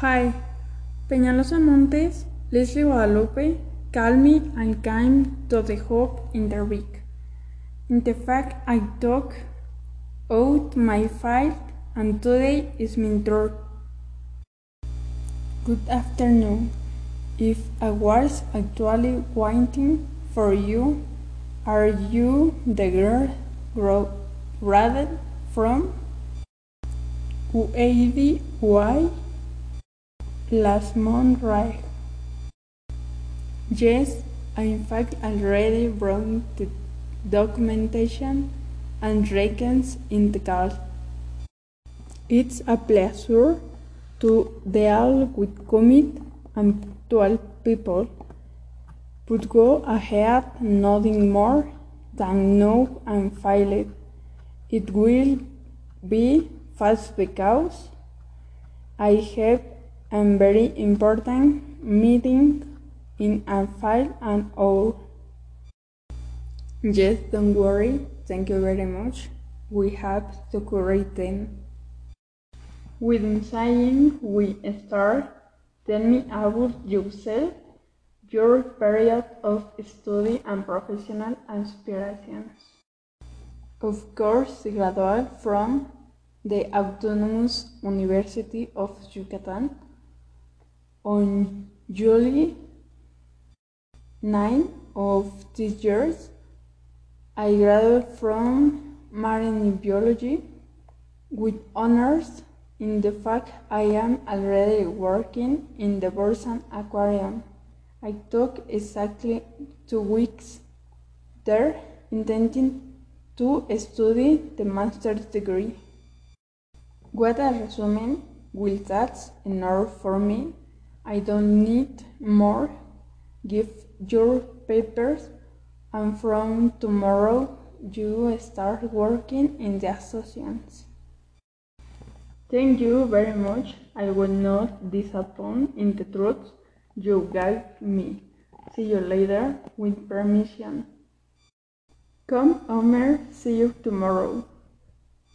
Hi, Peñaloza Montes, Lesly Guadalupe, call me and came to the hope in the week. In the fact, I took out my file and today is my turn. Good afternoon. If I was actually waiting for you, are you the girl graduated from UADY last month, right? Yes, I in fact already brought the documentation and reckons in the car. It's a pleasure to deal with commit and punctual people, but go ahead nothing more than know and file it. It will be fast because I have a very important meeting in a file and all. Yes, don't worry. Thank you very much. We have to create them. Within saying we start, tell me about yourself, your period of study and professional aspirations. Of course, graduate from the Autonomous University of Yucatan on July 9 of this year. I graduated from marine biology with honors in the fact I am already working in the Borsan Aquarium. I took exactly two weeks there intending to study the master's degree. What a resume will that's enough for me. I don't need more. Give your papers and from tomorrow you start working in the associations. Thank you very much. I will not disappoint in the truth you gave me. See you later with permission. Come, Omer, see you tomorrow.